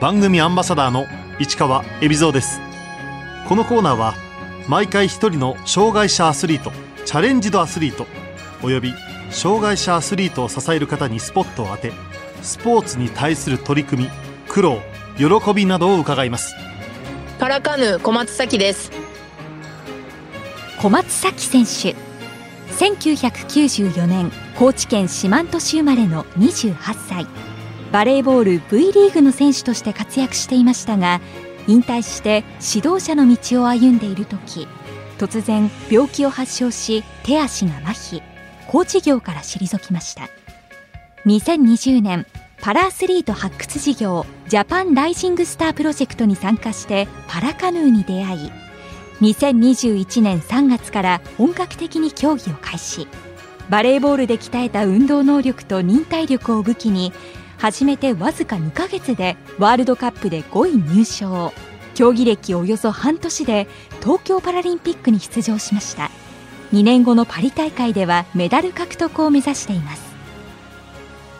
番組アンバサダーの市川恵比蔵です。このコーナーは毎回一人の障害者アスリートチャレンジドアスリートおよび障害者アスリートを支える方にスポットを当てスポーツに対する取り組み苦労喜びなどを伺います。パラカヌー小松咲です。小松咲選手1994年高知県四万十市生まれの28歳バレーボール V リーグの選手として活躍していましたが引退して指導者の道を歩んでいる時突然病気を発症し手足が麻痺コーチ業から退きました。2020年パラアスリート発掘事業ジャパンライジングスタープロジェクトに参加してパラカヌーに出会い2021年3月から本格的に競技を開始。バレーボールで鍛えた運動能力と忍耐力を武器に始めてわずか2ヶ月でワールドカップで5位入賞。競技歴およそ半年で東京パラリンピックに出場しました。2年後のパリ大会ではメダル獲得を目指しています。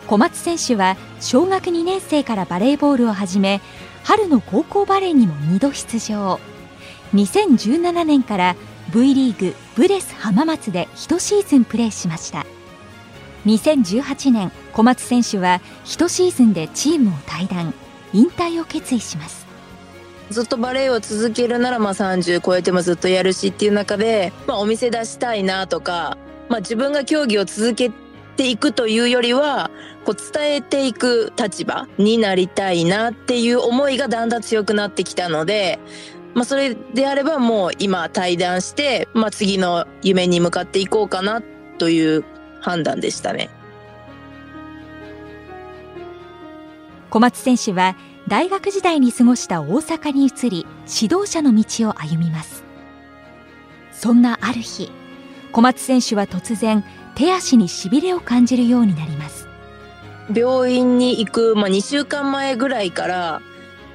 小松選手は小学2年生からバレーボールを始め春の高校バレーにも2度出場。2017年から V リーグブレス浜松で1シーズンプレーしました。2018年小松選手は1シーズンでチームを退団引退を決意しますずっとバレエを続けるならまあ30超えてもずっとやるしっていう中で、まあ、お店出したいなとか、まあ、自分が競技を続けていくというよりはこう伝えていく立場になりたいなっていう思いがだんだん強くなってきたので、まあ、それであればもう今対談して、まあ、次の夢に向かっていこうかなという判断でしたね。小松選手は大学時代に過ごした大阪に移り指導者の道を歩みます。そんなある日小松選手は突然手足にしびれを感じるようになります。病院に行く、まあ、2週間前ぐらいから、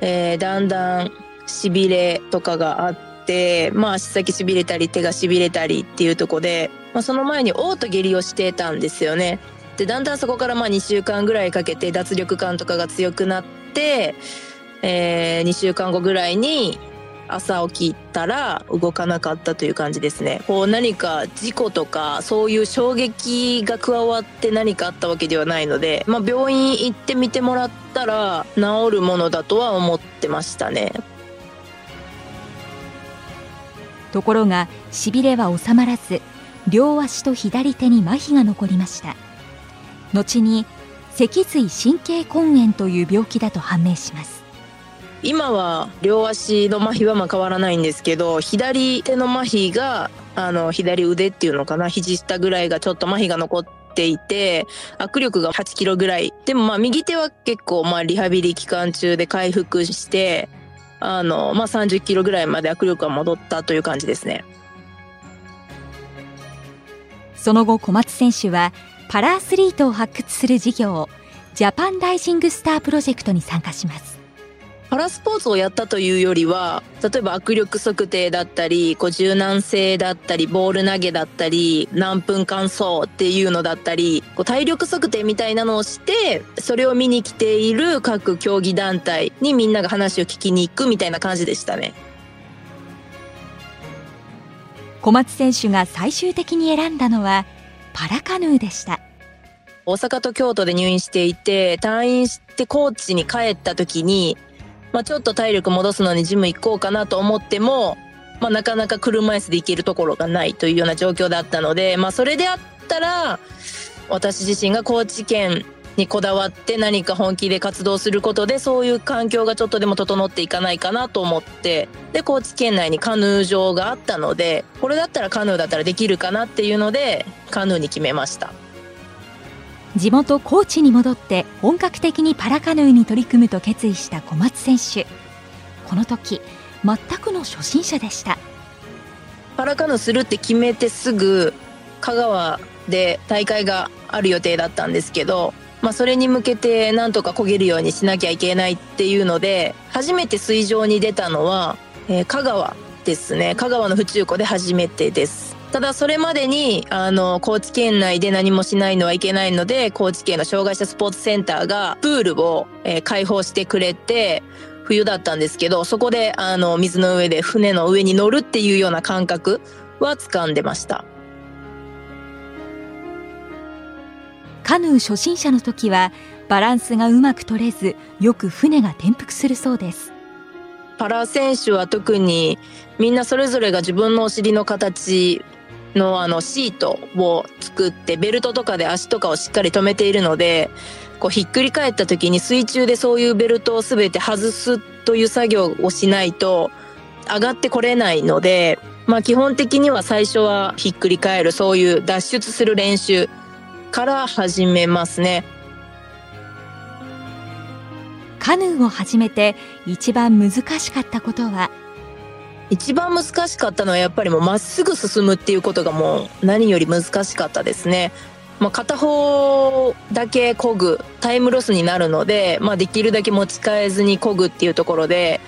えー、だんだんしびれとかがあってまあ足先しびれたり手がしびれたりっていうとこで、まあ、その前に嘔吐下痢をしてたんですよね。でだんだんそこからまあ2週間ぐらいかけて脱力感とかが強くなって、えー、2週間後ぐらいに朝起きたら動かなかったという感じですね。こう何か事故とかそういう衝撃が加わって何かあったわけではないので、まあ、病院行ってみてもらったら治るものだとは思ってましたね。ところがしびれは収まらず両足と左手に麻痺が残りました後に脊髄神経根炎という病気だと判明します。今は両足の麻痺はまあ変わらないんですけど左手の麻痺があの左腕っていうのかな肘下ぐらいがちょっと麻痺が残っていて握力が8キロぐらい。でもまあ右手は結構まあリハビリ期間中で回復してあのまあ30キロぐらいまで握力が戻ったという感じですね。その後小松選手はパラアスリートを発掘する事業ジャパンライジングスタープロジェクトに参加しますパラスポーツをやったというよりは例えば握力測定だったりこう柔軟性だったりボール投げだったり何分間走っていうのだったりこう体力測定みたいなのをしてそれを見に来ている各競技団体にみんなが話を聞きに行くみたいな感じでしたね。小松選手が最終的に選んだのはパラカヌーでした大阪と京都で入院していて退院して高知に帰った時にまあ、ちょっと体力戻すのにジム行こうかなと思っても、まあ、なかなか車椅子で行けるところがないというような状況だったので、まあ、それであったら私自身が高知県にこだわって何か本気で活動することでそういう環境がちょっとでも整っていかないかなと思ってで高知県内にカヌー場があったのでこれだったらカヌーだったらできるかなっていうのでカヌーに決めました。地元高知に戻って本格的にパラカヌーに取り組むと決意した小松選手。この時全くの初心者でした。パラカヌーするって決めてすぐ香川で大会がある予定だったんですけど、まあ、それに向けてなんとか焦げるようにしなきゃいけないっていうので初めて水上に出たのは、えー、香川ですね。香川の府中湖で初めてです。ただそれまでにあの高知県内で何もしないのはいけないので高知県の障害者スポーツセンターがプールを、えー、開放してくれて冬だったんですけどそこであの水の上で船の上に乗るっていうような感覚は掴んでました。カヌー初心者の時はバランスがうまく取れずよく船が転覆するそうです。パラ選手は特にみんなそれぞれが自分のお尻の形のあのシートを作ってベルトとかで足とかをしっかり止めているのでこうひっくり返った時に水中でそういうベルトを全て外すという作業をしないと上がってこれないので、まあ基本的には最初はひっくり返るそういう脱出する練習から始めますね。カヌーを始めて一番難しかったことは一番難しかったのはやっぱりもうまっすぐ進むっていうことがもう何より難しかったですね。まあ、片方だけ漕ぐタイムロスになるので、まあ、できるだけ持ち替えずに漕ぐっていうところで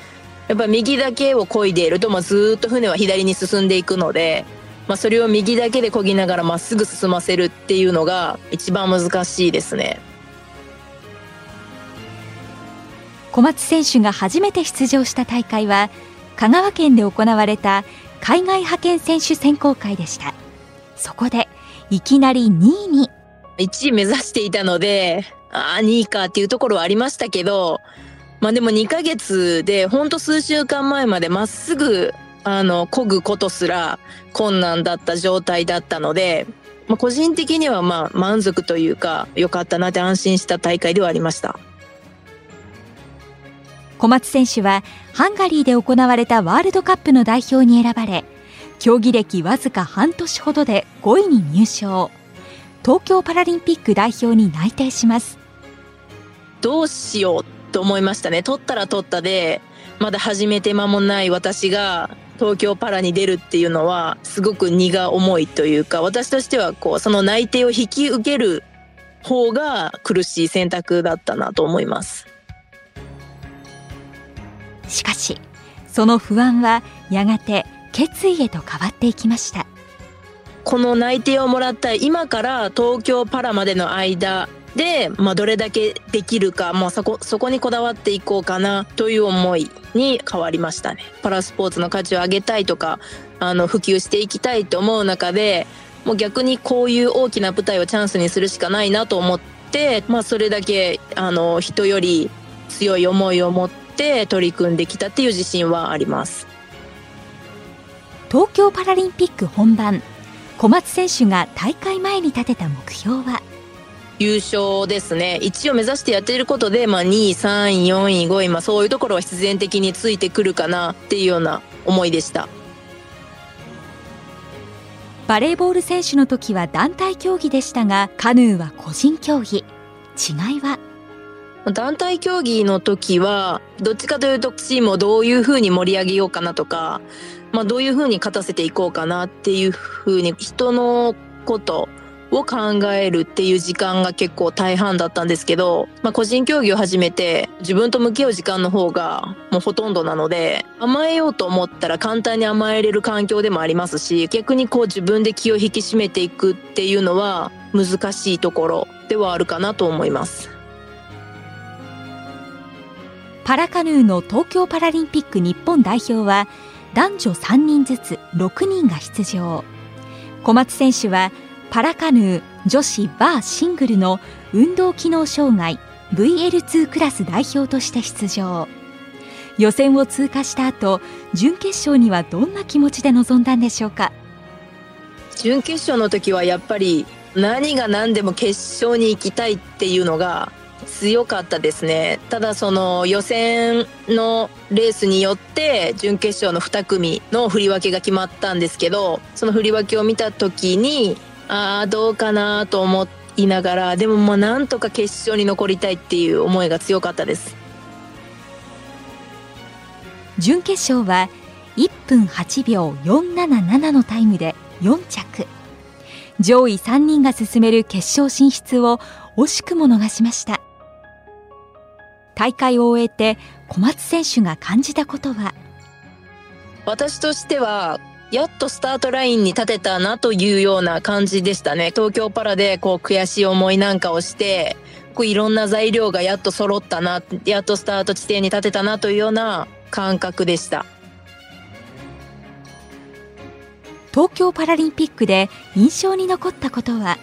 やっぱ右だけを漕いでいると、まあ、ずっと船は左に進んでいくので、まあ、それを右だけで漕ぎながらまっすぐ進ませるっていうのが一番難しいですね。小松選手が初めて出場した大会は香川県で行われた海外派遣選手選考会でしたそこでいきなり2位に1位目指していたのでああ2位かっていうところはありましたけどまあでも2ヶ月でほんと数週間前までまっすぐあの漕ぐことすら困難だった状態だったので、まあ、個人的にはまあ満足というか良かったなって安心した大会ではありました。小松選手はハンガリーで行われたワールドカップの代表に選ばれ競技歴わずか半年ほどで5位に入賞。東京パラリンピック代表に内定します。どうしようと思いましたね。取ったら取ったでまだ始めて間もない私が東京パラに出るっていうのはすごく荷が重いというか私としてはこうその内定を引き受ける方が苦しい選択だったなと思います。しかしその不安はやがて決意へと変わっていきました。この内定をもらった今から東京パラまでの間で、まあ、どれだけできるか、もうそこそこにこだわっていこうかなという思いに変わりましたね。パラスポーツの価値を上げたいとかあの普及していきたいと思う中でもう逆にこういう大きな舞台をチャンスにするしかないなと思って、まあ、それだけあの人より強い思いを持ってって取り組んできたっていう自信はあります。東京パラリンピック本番。小松選手が大会前に立てた目標は？優勝ですね。1位を目指してやっていることで、まあ、2位3位4位5位、まあ、そういうところは必然的についてくるかなっていうような思いでした。バレーボール選手の時は団体競技でしたがカヌーは個人競技。違いは？団体競技の時はどっちかというとチームをどういうふうに盛り上げようかなとか、まあ、どういうふうに勝たせていこうかなっていうふうに人のことを考えるっていう時間が結構大半だったんですけど、まあ、個人競技を始めて自分と向き合う時間の方がもうほとんどなので甘えようと思ったら簡単に甘えれる環境でもありますし逆にこう自分で気を引き締めていくっていうのは難しいところではあるかなと思います。パラカヌーの東京パラリンピック日本代表は男女3人ずつ6人が出場。小松選手はパラカヌー女子バーシングルの運動機能障害 VL2 クラス代表として出場。予選を通過した後準決勝にはどんな気持ちで臨んだんでしょうか？準決勝の時はやっぱり何が何でも決勝に行きたいっていうのが強かったですね。ただその予選のレースによって準決勝の2組の振り分けが決まったんですけどその振り分けを見た時にああどうかなと思いながらでもまあなんとか決勝に残りたいっていう思いが強かったです。準決勝は1分8秒477のタイムで4着。上位3人が進める決勝進出を惜しくも逃しました。大会を終えて小松選手が感じたことは？私としてはやっとスタートラインに立てたなというような感じでしたね。東京パラでこう悔しい思いなんかをして、こういろんな材料がやっと揃ったな、やっとスタート地点に立てたなというような感覚でした。東京パラリンピックで印象に残ったことは？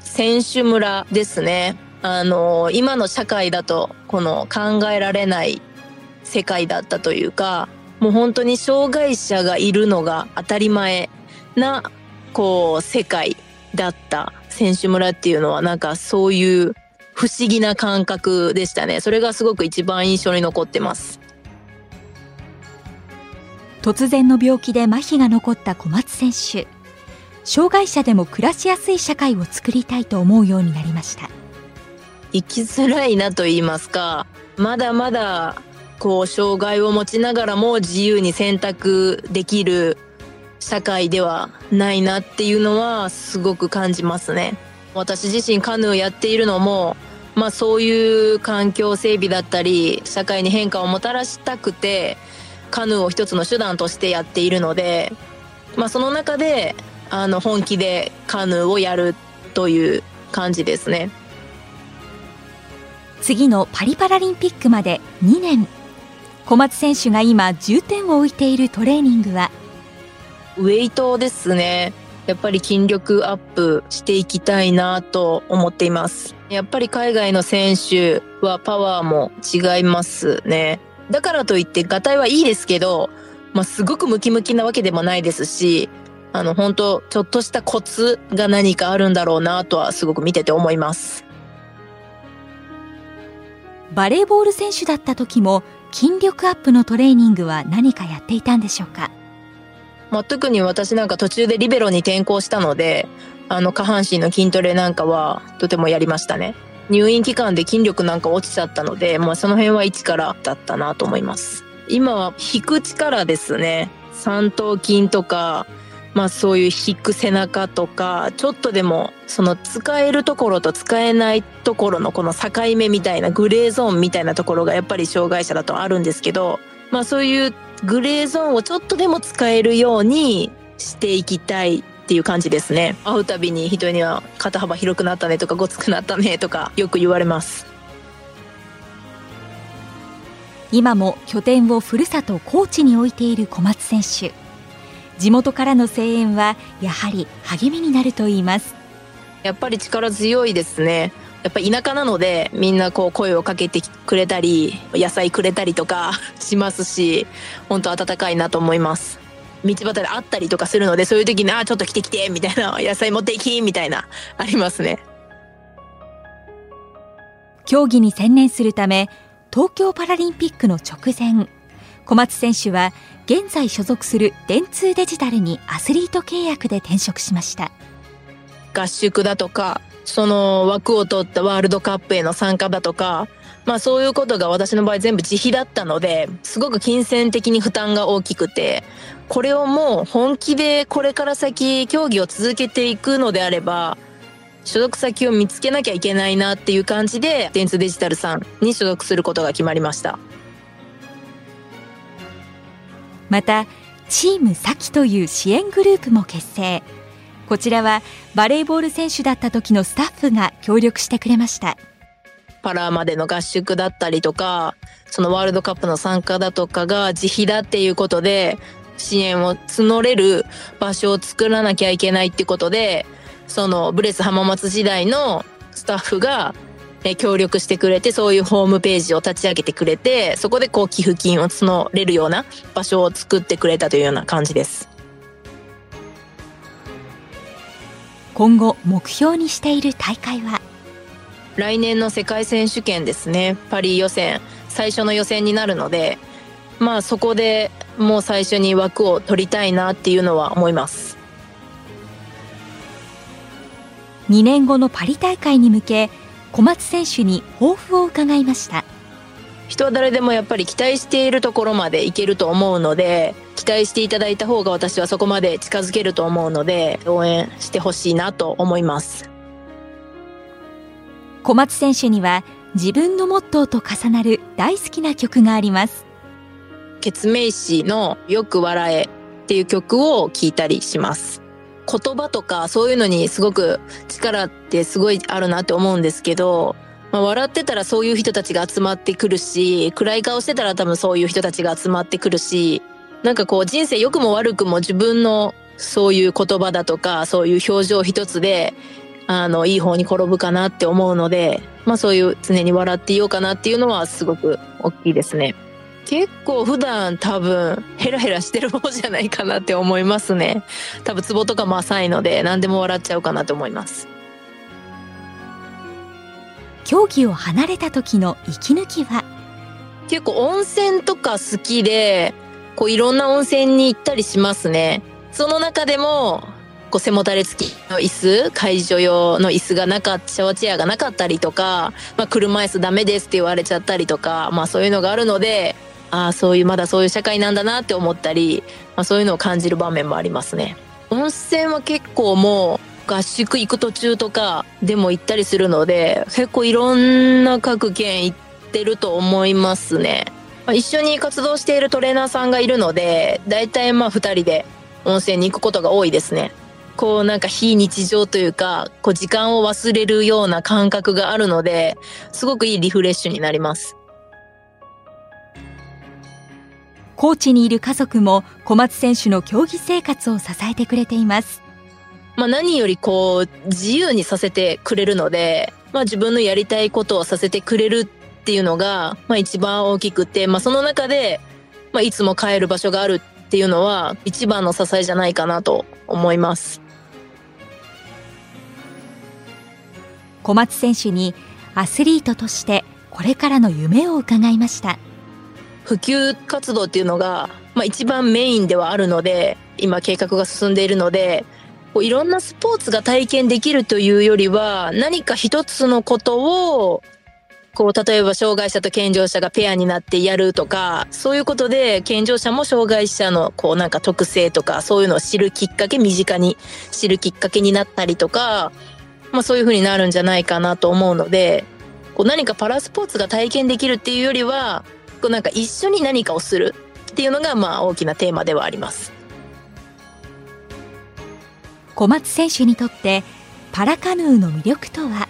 選手村ですね。あの、今の社会だと、この考えられない世界だったというか、もう本当に障害者がいるのが当たり前な、こう、世界だった選手村っていうのはなんかそういう不思議な感覚でしたね。それがすごく一番印象に残ってます。突然の病気で麻痺が残った小松選手。障害者でも暮らしやすい社会を作りたいと思うようになりました。生きづらいなと言いますか、まだまだこう障害を持ちながらも自由に選択できる社会ではないなっていうのはすごく感じますね。私自身カヌーやっているのも、まあそういう環境整備だったり、社会に変化をもたらしたくて、カヌーを一つの手段としてやっているので、まあその中で、あの本気でカヌーをやるという感じですね。次のパリパラリンピックまで2年。小松選手が今重点を置いているトレーニングは？ウェイトですね。やっぱり筋力アップしていきたいなと思っています。やっぱり海外の選手はパワーも違いますね。だからといってガタイはいいですけど、まあ、すごくムキムキなわけでもないですしあの本当ちょっとしたコツが何かあるんだろうなとはすごく見てて思います。バレーボール選手だった時も筋力アップのトレーニングは何かやっていたんでしょうか、まあ、特に私なんか途中でリベロに転向したのであの下半身の筋トレなんかはとてもやりましたね。入院期間で筋力なんか落ちちゃったので、まあ、その辺は一からだったなと思います。今は引く力ですね。三頭筋とかまあそういう引く背中とか、ちょっとでもその使えるところと使えないところのこの境目みたいなグレーゾーンみたいなところがやっぱり障害者だとあるんですけど、まあそういうグレーゾーンをちょっとでも使えるようにしていきたいっていう感じですね。会うたびに人には肩幅広くなったねとかごつくなったねとかよく言われます。今も拠点をふるさと高知に置いている小松選手。地元からの声援はやはり励みになると言います。やっぱり力強いですね。やっぱ田舎なのでみんなこう声をかけてくれたり野菜くれたりとか しますし本当温かいなと思います。道端で会ったりとかするのでそういう時に「あちょっと来て来て」みたいな「野菜持っていき」みたいなありますね。競技に専念するため東京パラリンピックの直前小松選手は現在所属する電通デジタルにアスリート契約で転職しました合宿だとかその枠を取ったワールドカップへの参加だとかまあそういうことが私の場合全部自費だったのですごく金銭的に負担が大きくてこれをもう本気でこれから先競技を続けていくのであれば所属先を見つけなきゃいけないなっていう感じで電通デジタルさんに所属することが決まりました。またチームサキという支援グループも結成。こちらはバレーボール選手だった時のスタッフが協力してくれました。パラまでの合宿だったりとかそのワールドカップの参加だとかが自費だっていうことで支援を募れる場所を作らなきゃいけないってことでそのブレス浜松時代のスタッフがえ協力してくれて、そういうホームページを立ち上げてくれて、そこでこう寄付金を募れるような場所を作ってくれたというような感じです。今後目標にしている大会は？来年の世界選手権ですね。パリ予選、最初の予選になるので、まあそこでもう最初に枠を取りたいなっていうのは思います。2年後のパリ大会に向け小松選手に抱負を伺いました。人は誰でもやっぱり期待しているところまでいけると思うので期待していただいた方が私はそこまで近づけると思うので応援してほしいなと思います。小松選手には自分のモットーと重なる大好きな曲があります。ケツメイシのよく笑えっっていう曲を聴いたりします。言葉とかそういうのにすごく力ってすごいあるなって思うんですけど、まあ、笑ってたらそういう人たちが集まってくるし、暗い顔してたら多分そういう人たちが集まってくるし、なんかこう人生良くも悪くも自分のそういう言葉だとか、そういう表情一つで、あの、いい方に転ぶかなって思うので、まあそういう常に笑っていようかなっていうのはすごく大きいですね。結構普段多分ヘラヘラしてる方じゃないかなって思いますね。多分ツボとかも浅いので何でも笑っちゃうかなと思います。競技を離れた時の息抜きは？結構温泉とか好きで、こういろんな温泉に行ったりしますね。その中でも、こう背もたれ付きの椅子、介助用の椅子がなかった、シャワーチェアがなかったりとか、まあ車椅子ダメですって言われちゃったりとか、まあそういうのがあるので、ああ、そういう、まだそういう社会なんだなって思ったり、まあそういうのを感じる場面もありますね。温泉は結構もう合宿行く途中とかでも行ったりするので、結構いろんな各県行ってると思いますね。まあ、一緒に活動しているトレーナーさんがいるので、大体まあ二人で温泉に行くことが多いですね。こうなんか非日常というか、こう時間を忘れるような感覚があるので、すごくいいリフレッシュになります。コーチにいる家族も小松選手の競技生活を支えてくれています。まあ何よりこう自由にさせてくれるので、まあ自分のやりたいことをさせてくれるっていうのが、まあ一番大きくて、まあその中で、まあいつも帰る場所があるっていうのは一番の支えじゃないかなと思います。小松選手にアスリートとしてこれからの夢を伺いました。普及活動っていうのが、まあ、一番メインではあるので今計画が進んでいるのでこういろんなスポーツが体験できるというよりは何か一つのことをこう例えば障害者と健常者がペアになってやるとかそういうことで健常者も障害者のこうなんか特性とかそういうのを知るきっかけ身近に知るきっかけになったりとか、まあ、そういうふうになるんじゃないかなと思うのでこう何かパラスポーツが体験できるっていうよりはこうなんか一緒に何かをするっていうのがまあ大きなテーマではあります。小松選手にとってパラカヌーの魅力とは？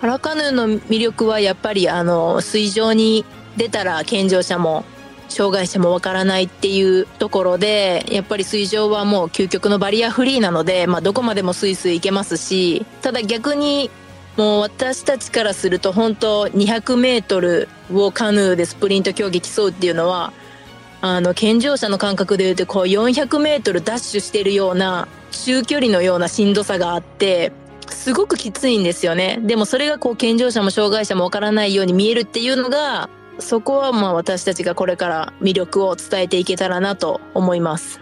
パラカヌーの魅力はやっぱりあの水上に出たら健常者も障害者もわからないっていうところでやっぱり水上はもう究極のバリアフリーなので、まあ、どこまでもスイスイ行けますしただ逆にもう私たちからすると本当200メートルをカヌーでスプリント競技競うっていうのはあの健常者の感覚で言うとこう400メートルダッシュしてるような中距離のようなしんどさがあってすごくきついんですよね。でもそれがこう健常者も障害者もわからないように見えるっていうのがそこはまあ私たちがこれから魅力を伝えていけたらなと思います。